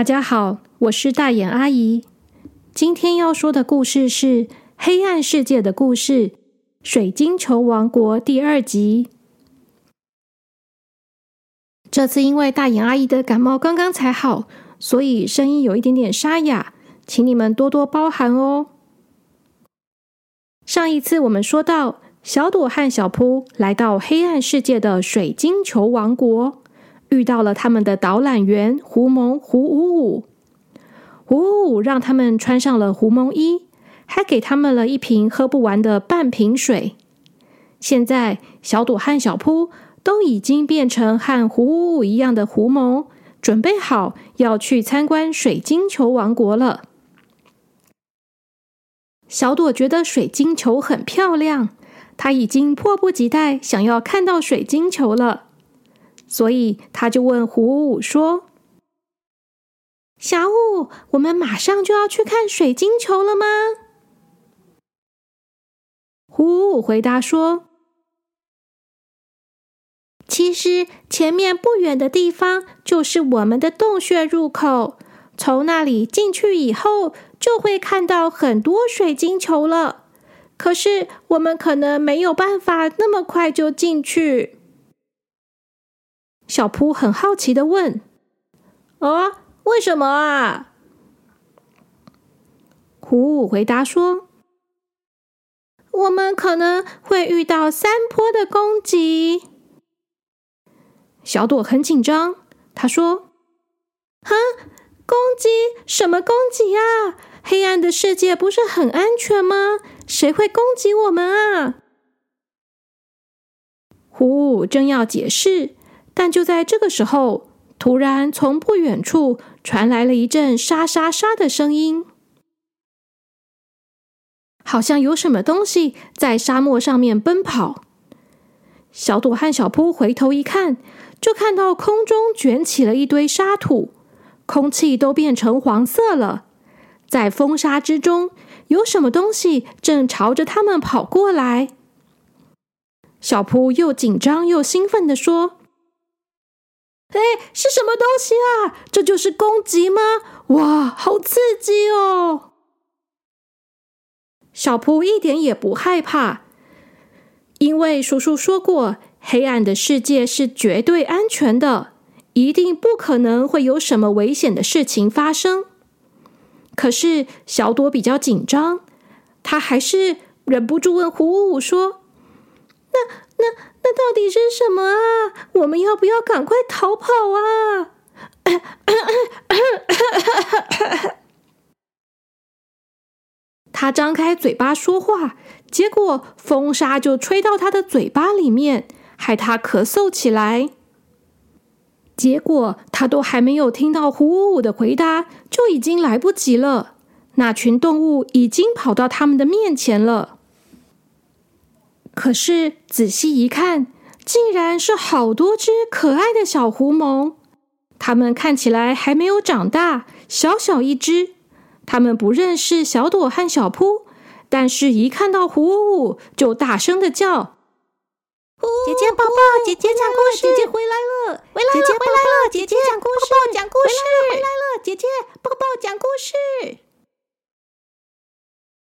大家好，我是大眼阿姨。今天要说的故事是《黑暗世界的故事》——水晶球王国第二集。这次因为大眼阿姨的感冒刚刚才好，所以声音有一点点沙哑，请你们多多包涵哦。上一次我们说到，小朵和小扑来到黑暗世界的水晶球王国，遇到了他们的导览员胡蒙胡五五。胡五五让他们穿上了胡蒙衣，还给他们了一瓶喝不完的半瓶水。现在，小朵和小扑。都已经变成和胡五五一样的胡蒙，准备好要去参观水晶球王国了。小朵觉得水晶球很漂亮，他已经迫不及待想要看到水晶球了，所以他就问胡五五说：“小五，我们马上就要去看水晶球了吗？”胡五五回答说。其实前面不远的地方就是我们的洞穴入口，从那里进去以后，就会看到很多水晶球了。可是我们可能没有办法那么快就进去。小扑很好奇的问：“啊，为什么啊？”虎回答说：“我们可能会遇到山坡的攻击。”小朵很紧张，他说：“啊，攻击？什么攻击啊？黑暗的世界不是很安全吗？谁会攻击我们啊？”胡五正要解释，但就在这个时候，突然从不远处传来了一阵沙沙沙的声音，好像有什么东西在沙漠上面奔跑。小朵和小扑回头一看。就看到空中卷起了一堆沙土，空气都变成黄色了。在风沙之中，有什么东西正朝着他们跑过来。小扑又紧张又兴奋的说：“哎，是什么东西啊？这就是攻击吗？哇，好刺激哦！”小蒲一点也不害怕，因为叔叔说过。黑暗的世界是绝对安全的，一定不可能会有什么危险的事情发生。可是小朵比较紧张，他还是忍不住问胡五五说：“那、那、那到底是什么啊？我们要不要赶快逃跑啊？” 他张开嘴巴说话，结果风沙就吹到他的嘴巴里面。害他咳嗽起来，结果他都还没有听到胡五五的回答，就已经来不及了。那群动物已经跑到他们的面前了。可是仔细一看，竟然是好多只可爱的小狐獴，它们看起来还没有长大，小小一只。它们不认识小朵和小扑，但是一看到胡五五，就大声的叫。姐姐抱抱，姐姐讲故事，姐姐回来了，回来了，回来了，姐姐讲故事，抱抱讲故事，回来了，姐姐抱抱讲故事。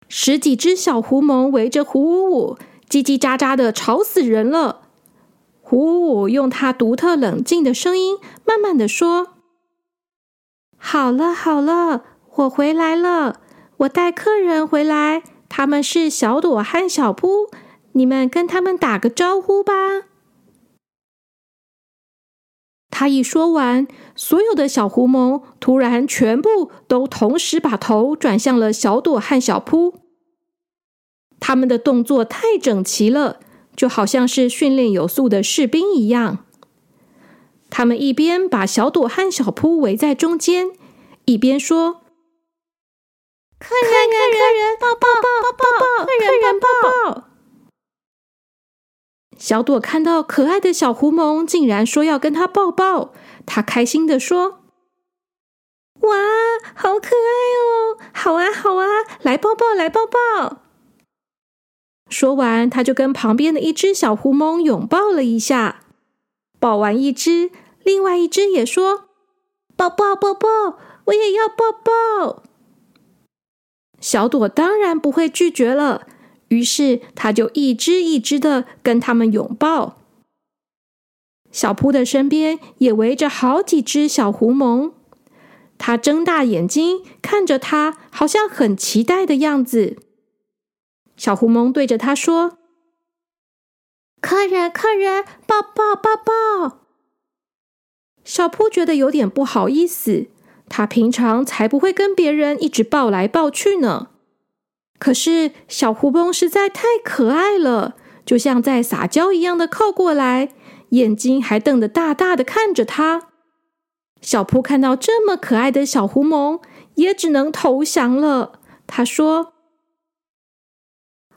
十几只小狐獴围着胡五五，叽叽喳喳的，吵死人了。胡五用他独特冷静的声音，慢慢的说：“好了好了，我回来了，我带客人回来，他们是小朵和小扑。”你们跟他们打个招呼吧。他一说完，所有的小狐獴突然全部都同时把头转向了小朵和小扑。他们的动作太整齐了，就好像是训练有素的士兵一样。他们一边把小朵和小扑围在中间，一边说：“客人，客人，抱抱，抱抱，客人，抱抱。”小朵看到可爱的小狐獴，竟然说要跟他抱抱，他开心的说：“哇，好可爱哦！好啊，好啊，来抱抱，来抱抱。”说完，他就跟旁边的一只小狐獴拥抱了一下。抱完一只，另外一只也说：“抱抱，抱抱，我也要抱抱。”小朵当然不会拒绝了，于是他就一只一只的跟他们拥抱。小扑的身边也围着好几只小狐獴，他睁大眼睛看着他，好像很期待的样子。小狐獴对着他说：“客人，客人，抱抱，抱抱。”小扑觉得有点不好意思，他平常才不会跟别人一直抱来抱去呢。可是小狐獴实在太可爱了，就像在撒娇一样的靠过来。眼睛还瞪得大大的看着他，小扑看到这么可爱的小狐獴，也只能投降了。他说：“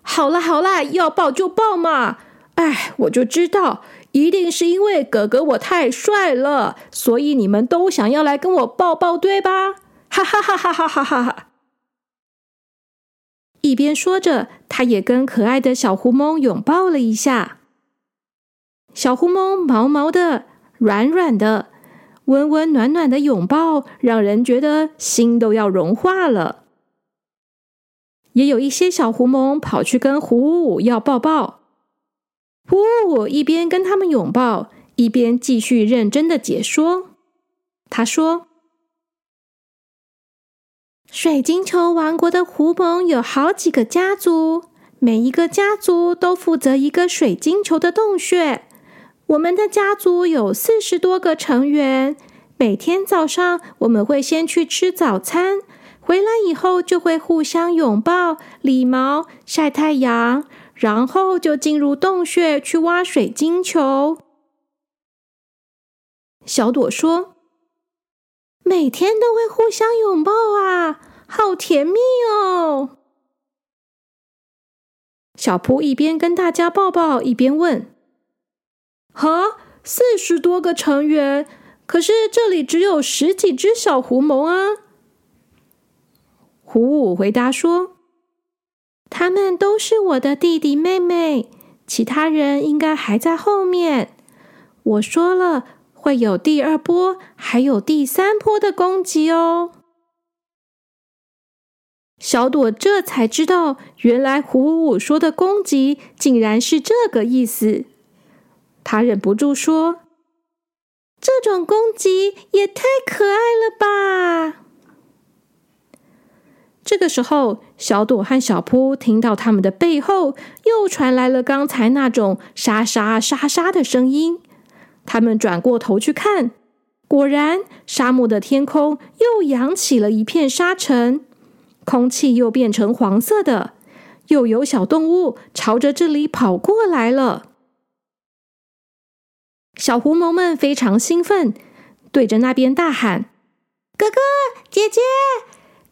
好啦好啦，要抱就抱嘛！哎，我就知道，一定是因为哥哥我太帅了，所以你们都想要来跟我抱抱，对吧？哈哈哈哈哈哈哈哈！”一边说着，他也跟可爱的小狐獴拥抱了一下。小狐獴毛毛的、软软的、温温暖暖的拥抱，让人觉得心都要融化了。也有一些小狐獴跑去跟胡五五要抱抱，胡五五一边跟他们拥抱，一边继续认真的解说。他说：“水晶球王国的狐獴有好几个家族，每一个家族都负责一个水晶球的洞穴。”我们的家族有四十多个成员，每天早上我们会先去吃早餐，回来以后就会互相拥抱、理毛、晒太阳，然后就进入洞穴去挖水晶球。小朵说：“每天都会互相拥抱啊，好甜蜜哦！”小蒲一边跟大家抱抱，一边问。哈，四十多个成员，可是这里只有十几只小狐獴啊！虎五回答说：“他们都是我的弟弟妹妹，其他人应该还在后面。我说了，会有第二波，还有第三波的攻击哦。”小朵这才知道，原来虎五五说的攻击，竟然是这个意思。他忍不住说：“这种攻击也太可爱了吧！”这个时候，小朵和小扑听到他们的背后又传来了刚才那种沙沙沙沙的声音。他们转过头去看，果然，沙漠的天空又扬起了一片沙尘，空气又变成黄色的，又有小动物朝着这里跑过来了。小狐獴们非常兴奋，对着那边大喊：“哥哥姐姐，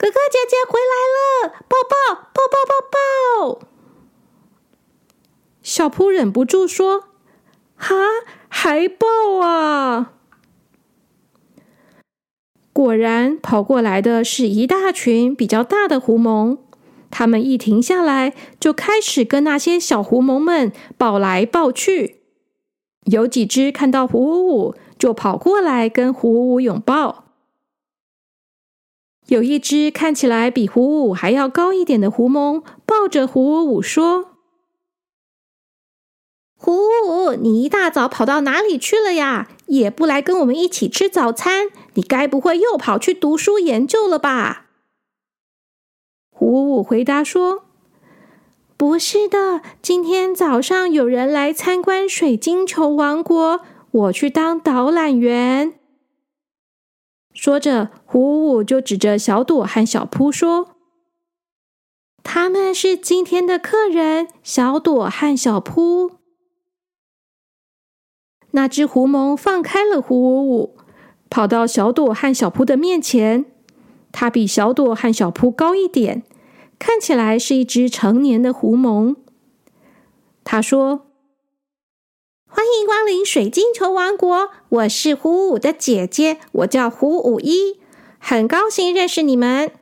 哥哥姐姐回来了！抱抱抱抱抱抱！”小扑忍不住说：“哈，还抱啊！”果然，跑过来的是一大群比较大的狐獴，他们一停下来，就开始跟那些小狐獴们抱来抱去。有几只看到胡五五，就跑过来跟胡五五拥抱。有一只看起来比胡五还要高一点的狐獴，抱着胡五说：“胡五，你一大早跑到哪里去了呀？也不来跟我们一起吃早餐？你该不会又跑去读书研究了吧？”胡五回答说。不是的，今天早上有人来参观水晶球王国，我去当导览员。说着，胡五五就指着小朵和小扑说：“他们是今天的客人，小朵和小扑。”那只狐獴放开了胡五五，跑到小朵和小扑的面前。它比小朵和小扑高一点。看起来是一只成年的狐獴。他说：“光临水晶球王国，我是胡五的姐姐，我叫胡五一，很高兴认识你们。”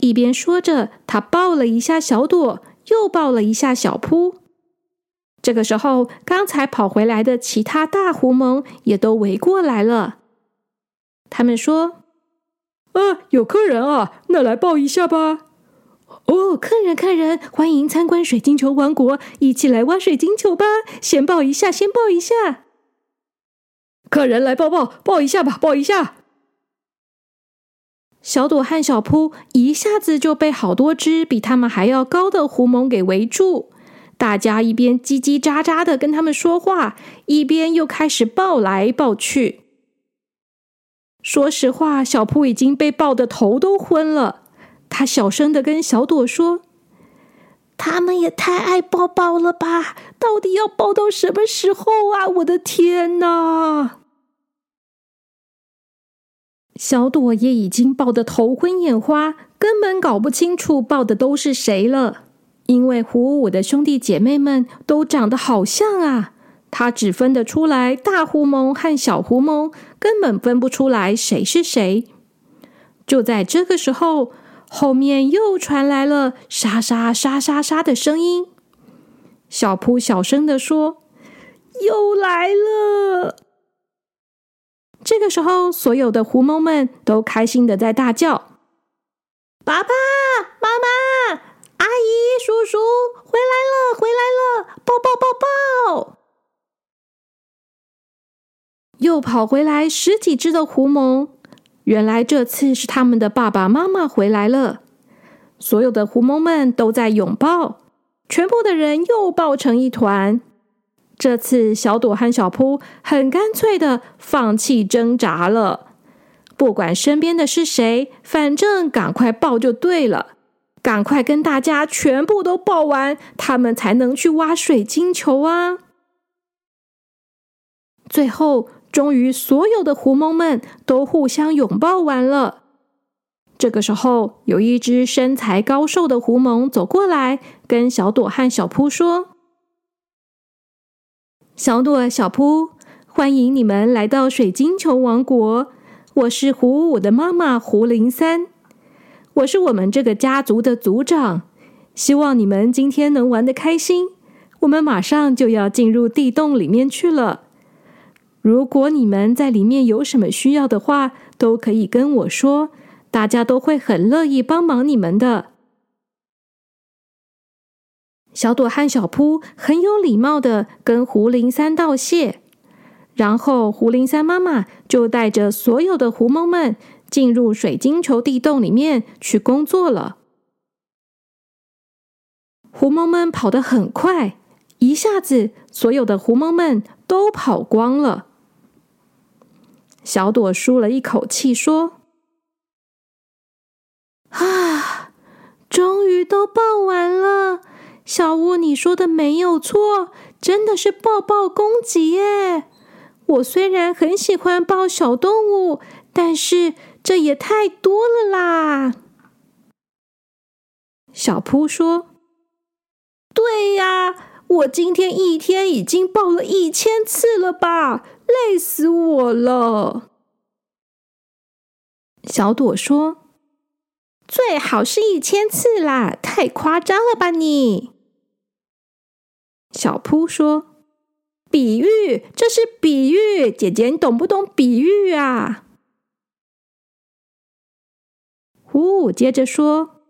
一边说着，他抱了一下小朵，又抱了一下小扑。这个时候，刚才跑回来的其他大狐獴也都围过来了。他们说。啊，有客人啊，那来抱一下吧。哦，客人，客人，欢迎参观水晶球王国，一起来挖水晶球吧！先抱一下，先抱一下。客人来抱抱，抱一下吧，抱一下。小朵和小扑一下子就被好多只比他们还要高的狐獴给围住，大家一边叽叽喳喳的跟他们说话，一边又开始抱来抱去。说实话，小扑已经被抱的头都昏了。他小声的跟小朵说：“他们也太爱抱抱了吧？到底要抱到什么时候啊？我的天哪！”小朵也已经抱得头昏眼花，根本搞不清楚抱的都是谁了。因为胡五五的兄弟姐妹们都长得好像啊，他只分得出来大狐獴和小狐獴，根本分不出来谁是谁。就在这个时候。后面又传来了沙沙沙沙沙的声音。小扑小声的说：“又来了。”这个时候，所有的狐獴们都开心的在大叫：“爸爸妈妈、阿姨、叔叔，回来了，回来了！抱抱抱抱！”又跑回来十几只的狐獴。原来这次是他们的爸爸妈妈回来了，所有的狐獴们都在拥抱，全部的人又抱成一团。这次小朵和小扑很干脆的放弃挣扎了，不管身边的是谁，反正赶快抱就对了，赶快跟大家全部都抱完，他们才能去挖水晶球啊！最后。终于，所有的狐獴们都互相拥抱完了。这个时候，有一只身材高瘦的狐獴走过来，跟小朵和小扑说：“小朵、小扑，欢迎你们来到水晶球王国。我是胡五的妈妈胡零三，我是我们这个家族的族长。希望你们今天能玩得开心。我们马上就要进入地洞里面去了。”如果你们在里面有什么需要的话，都可以跟我说，大家都会很乐意帮忙你们的。小朵和小扑很有礼貌的跟胡林三道谢，然后胡林三妈妈就带着所有的狐獴们进入水晶球地洞里面去工作了。狐獴们跑得很快，一下子所有的狐獴们都跑光了。小朵舒了一口气，说：“啊，终于都抱完了。小乌，你说的没有错，真的是抱抱攻击耶！我虽然很喜欢抱小动物，但是这也太多了啦。”小扑说：“对呀，我今天一天已经抱了一千次了吧。”累死我了！小朵说：“最好是一千次啦，太夸张了吧你！”小扑说：“比喻，这是比喻，姐姐你懂不懂比喻啊？”虎虎接着说：“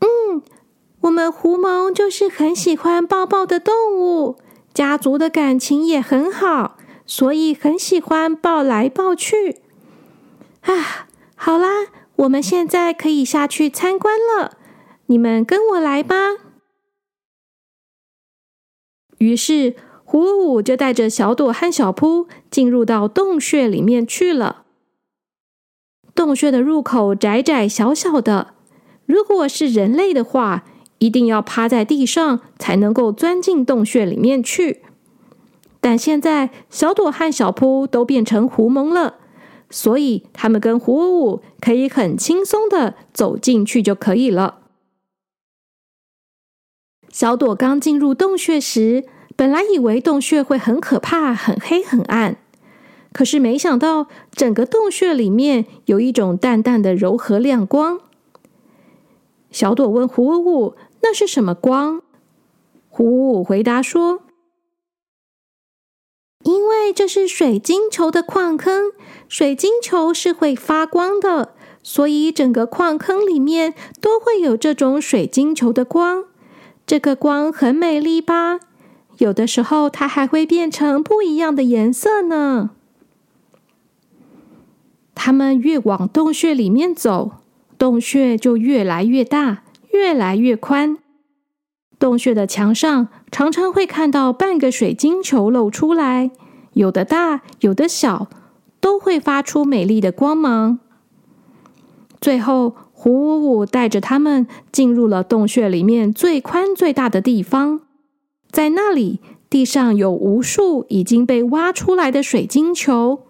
嗯，我们狐獴就是很喜欢抱抱的动物。”家族的感情也很好，所以很喜欢抱来抱去。啊，好啦，我们现在可以下去参观了，你们跟我来吧。于是，胡五就带着小朵和小扑进入到洞穴里面去了。洞穴的入口窄窄小小的，如果是人类的话。一定要趴在地上才能够钻进洞穴里面去。但现在小朵和小扑都变成狐獴了，所以他们跟胡五五可以很轻松的走进去就可以了。小朵刚进入洞穴时，本来以为洞穴会很可怕、很黑、很暗，可是没想到整个洞穴里面有一种淡淡的柔和亮光。小朵问胡五五。那是什么光？胡五回答说：“因为这是水晶球的矿坑，水晶球是会发光的，所以整个矿坑里面都会有这种水晶球的光。这个光很美丽吧？有的时候它还会变成不一样的颜色呢。他们越往洞穴里面走，洞穴就越来越大，越来越宽。洞穴的墙上常常会看到半个水晶球露出来，有的大，有的小，都会发出美丽的光芒。最后，胡五五带着他们进入了洞穴里面最宽最大的地方，在那里，地上有无数已经被挖出来的水晶球，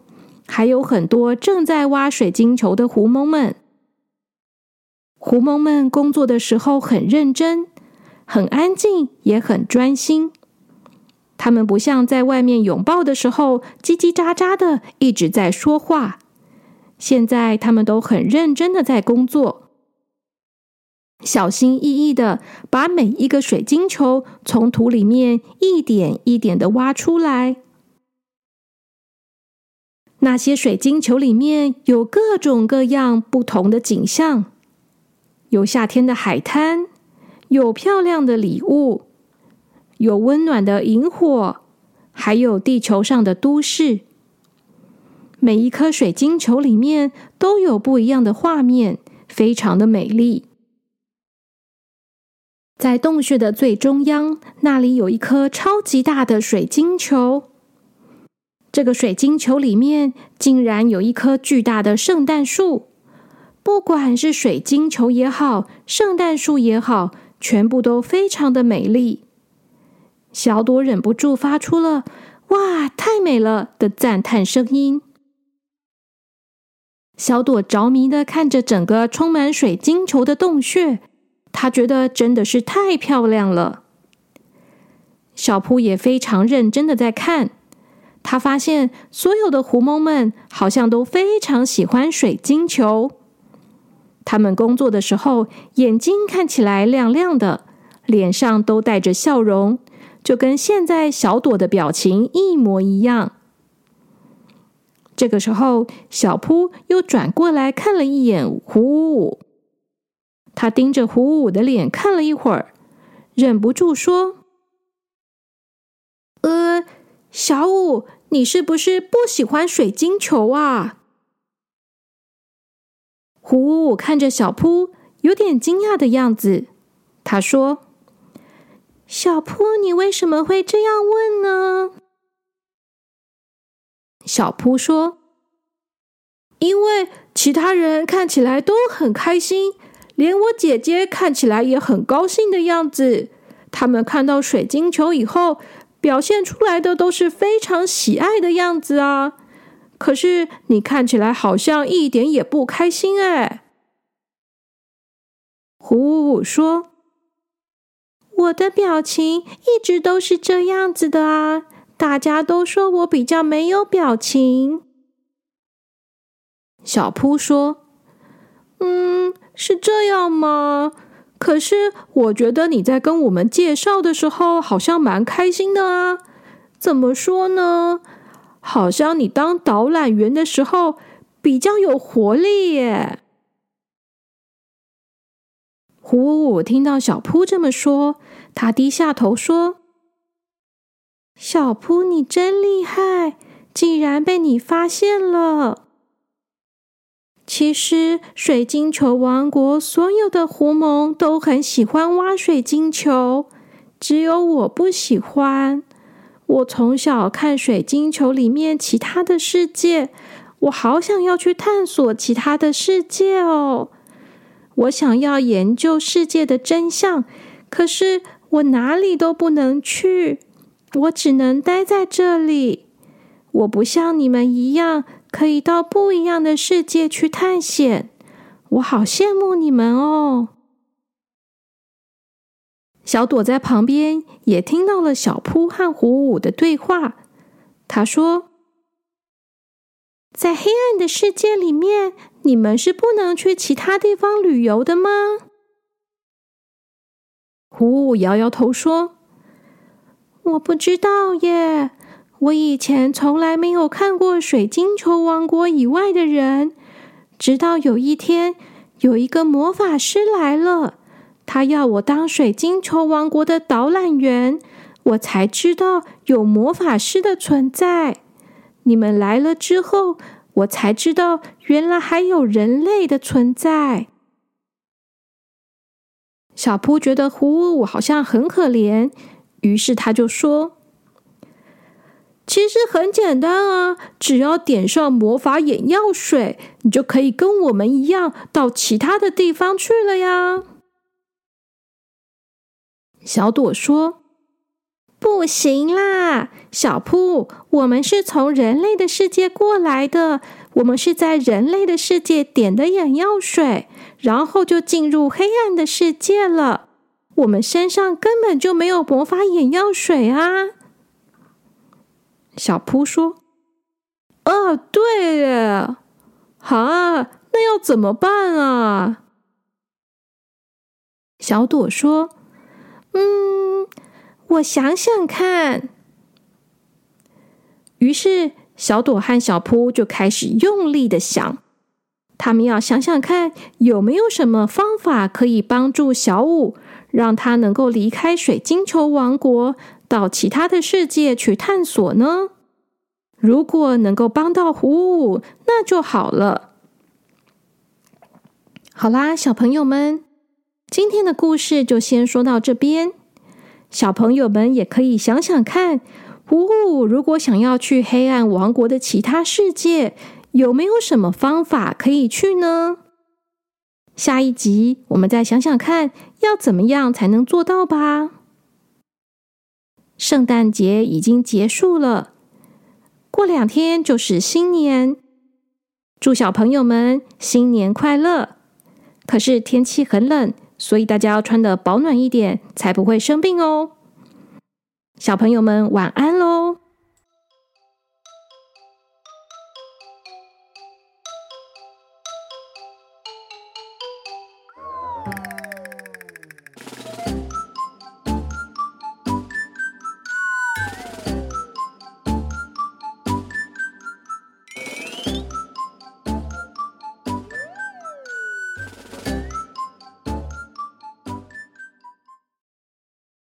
还有很多正在挖水晶球的狐獴们。狐獴们工作的时候很认真。很安静，也很专心。他们不像在外面拥抱的时候叽叽喳喳的一直在说话。现在他们都很认真的在工作，小心翼翼的把每一个水晶球从土里面一点一点的挖出来。那些水晶球里面有各种各样不同的景象，有夏天的海滩。有漂亮的礼物，有温暖的萤火，还有地球上的都市。每一颗水晶球里面都有不一样的画面，非常的美丽。在洞穴的最中央，那里有一颗超级大的水晶球。这个水晶球里面竟然有一棵巨大的圣诞树。不管是水晶球也好，圣诞树也好。全部都非常的美丽，小朵忍不住发出了“哇，太美了”的赞叹声音。小朵着迷的看着整个充满水晶球的洞穴，她觉得真的是太漂亮了。小扑也非常认真的在看，他发现所有的狐獴们好像都非常喜欢水晶球。他们工作的时候，眼睛看起来亮亮的，脸上都带着笑容，就跟现在小朵的表情一模一样。这个时候，小扑又转过来看了一眼胡五五，他盯着胡五五的脸看了一会儿，忍不住说：“呃，小五，你是不是不喜欢水晶球啊？”胡五五看着小扑，有点惊讶的样子。他说：“小扑，你为什么会这样问呢？”小扑说：“因为其他人看起来都很开心，连我姐姐看起来也很高兴的样子。他们看到水晶球以后，表现出来的都是非常喜爱的样子啊。”可是你看起来好像一点也不开心哎。胡五五说：“我的表情一直都是这样子的啊，大家都说我比较没有表情。”小扑说：“嗯，是这样吗？可是我觉得你在跟我们介绍的时候好像蛮开心的啊，怎么说呢？”好像你当导览员的时候比较有活力耶。胡五五听到小扑这么说，他低下头说：“小扑，你真厉害，竟然被你发现了。其实，水晶球王国所有的狐獴都很喜欢挖水晶球，只有我不喜欢。”我从小看水晶球里面其他的世界，我好想要去探索其他的世界哦！我想要研究世界的真相，可是我哪里都不能去，我只能待在这里。我不像你们一样可以到不一样的世界去探险，我好羡慕你们哦！小朵在旁边也听到了小扑和虎舞的对话。他说：“在黑暗的世界里面，你们是不能去其他地方旅游的吗？”虎舞摇摇头说：“我不知道耶，我以前从来没有看过水晶球王国以外的人，直到有一天，有一个魔法师来了，他要我当水晶球王国的导览员，我才知道有魔法师的存在。你们来了之后，我才知道原来还有人类的存在。小扑觉得胡五好像很可怜，于是他就说。其实很简单啊，只要点上魔法眼药水，你就可以跟我们一样到其他的地方去了呀。小朵说：“不行啦，小扑，我们是从人类的世界过来的，我们是在人类的世界点的眼药水，然后就进入黑暗的世界了。我们身上根本就没有魔法眼药水啊。”小扑说：“啊，对耶，啊，那要怎么办啊？”小朵说：“嗯，我想想看。”于是小朵和小扑就开始用力的想，他们要想想看有没有什么方法可以帮助小五，让他能够离开水晶球王国。到其他的世界去探索呢？如果能够帮到虎五，那就好了。好啦，小朋友们，今天的故事就先说到这边。小朋友们也可以想想看，呜如果想要去黑暗王国的其他世界，有没有什么方法可以去呢？下一集我们再想想看，要怎么样才能做到吧。圣诞节已经结束了，过两天就是新年。祝小朋友们新年快乐！可是天气很冷，所以大家要穿的保暖一点，才不会生病哦。小朋友们晚安喽！